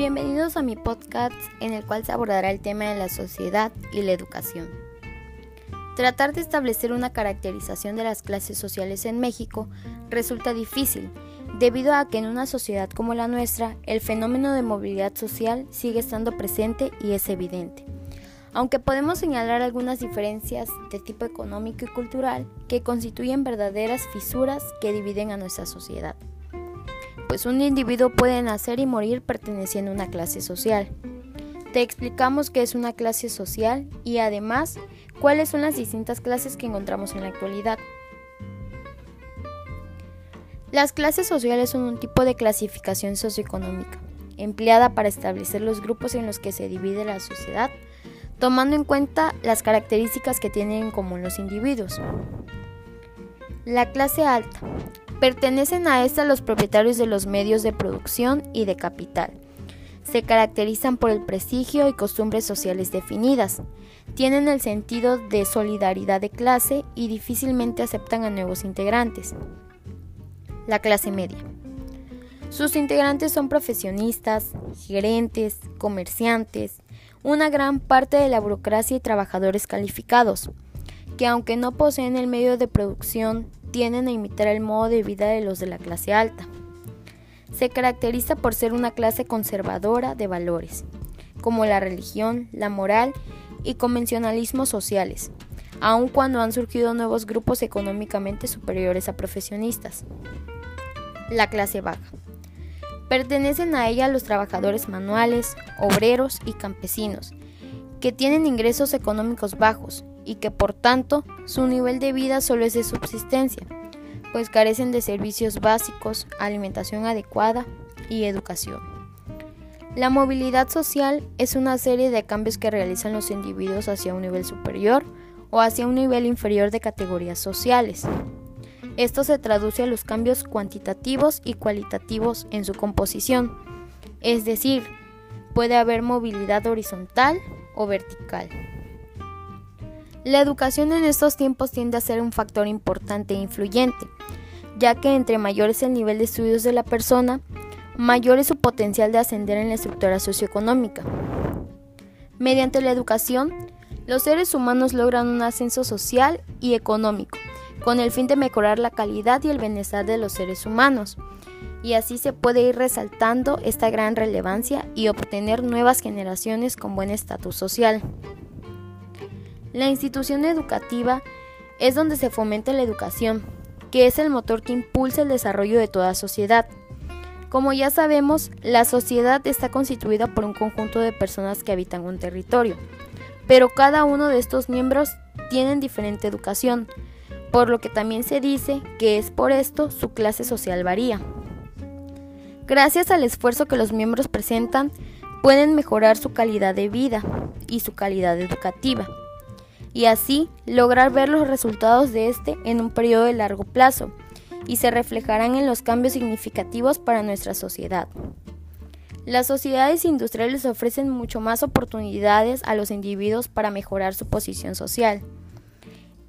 Bienvenidos a mi podcast en el cual se abordará el tema de la sociedad y la educación. Tratar de establecer una caracterización de las clases sociales en México resulta difícil, debido a que en una sociedad como la nuestra el fenómeno de movilidad social sigue estando presente y es evidente. Aunque podemos señalar algunas diferencias de tipo económico y cultural que constituyen verdaderas fisuras que dividen a nuestra sociedad pues un individuo puede nacer y morir perteneciendo a una clase social. Te explicamos qué es una clase social y además cuáles son las distintas clases que encontramos en la actualidad. Las clases sociales son un tipo de clasificación socioeconómica, empleada para establecer los grupos en los que se divide la sociedad, tomando en cuenta las características que tienen en común los individuos. La clase alta Pertenecen a esta los propietarios de los medios de producción y de capital. Se caracterizan por el prestigio y costumbres sociales definidas. Tienen el sentido de solidaridad de clase y difícilmente aceptan a nuevos integrantes. La clase media. Sus integrantes son profesionistas, gerentes, comerciantes, una gran parte de la burocracia y trabajadores calificados, que aunque no poseen el medio de producción tienden a imitar el modo de vida de los de la clase alta. Se caracteriza por ser una clase conservadora de valores, como la religión, la moral y convencionalismos sociales, aun cuando han surgido nuevos grupos económicamente superiores a profesionistas. La clase baja. Pertenecen a ella los trabajadores manuales, obreros y campesinos, que tienen ingresos económicos bajos y que por tanto su nivel de vida solo es de subsistencia, pues carecen de servicios básicos, alimentación adecuada y educación. La movilidad social es una serie de cambios que realizan los individuos hacia un nivel superior o hacia un nivel inferior de categorías sociales. Esto se traduce a los cambios cuantitativos y cualitativos en su composición, es decir, puede haber movilidad horizontal o vertical. La educación en estos tiempos tiende a ser un factor importante e influyente, ya que entre mayor es el nivel de estudios de la persona, mayor es su potencial de ascender en la estructura socioeconómica. Mediante la educación, los seres humanos logran un ascenso social y económico, con el fin de mejorar la calidad y el bienestar de los seres humanos, y así se puede ir resaltando esta gran relevancia y obtener nuevas generaciones con buen estatus social. La institución educativa es donde se fomenta la educación, que es el motor que impulsa el desarrollo de toda sociedad. Como ya sabemos, la sociedad está constituida por un conjunto de personas que habitan un territorio, pero cada uno de estos miembros tienen diferente educación, por lo que también se dice que es por esto su clase social varía. Gracias al esfuerzo que los miembros presentan, pueden mejorar su calidad de vida y su calidad educativa y así lograr ver los resultados de este en un periodo de largo plazo y se reflejarán en los cambios significativos para nuestra sociedad. Las sociedades industriales ofrecen mucho más oportunidades a los individuos para mejorar su posición social.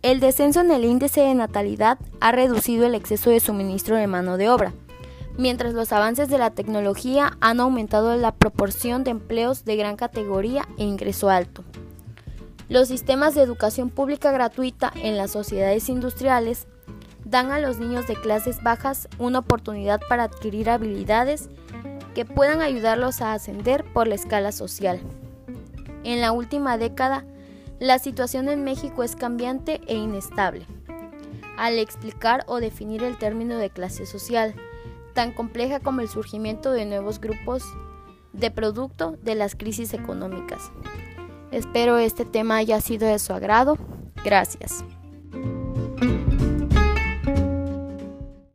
El descenso en el índice de natalidad ha reducido el exceso de suministro de mano de obra, mientras los avances de la tecnología han aumentado la proporción de empleos de gran categoría e ingreso alto. Los sistemas de educación pública gratuita en las sociedades industriales dan a los niños de clases bajas una oportunidad para adquirir habilidades que puedan ayudarlos a ascender por la escala social. En la última década, la situación en México es cambiante e inestable. Al explicar o definir el término de clase social, tan compleja como el surgimiento de nuevos grupos de producto de las crisis económicas. Espero este tema haya sido de su agrado. Gracias.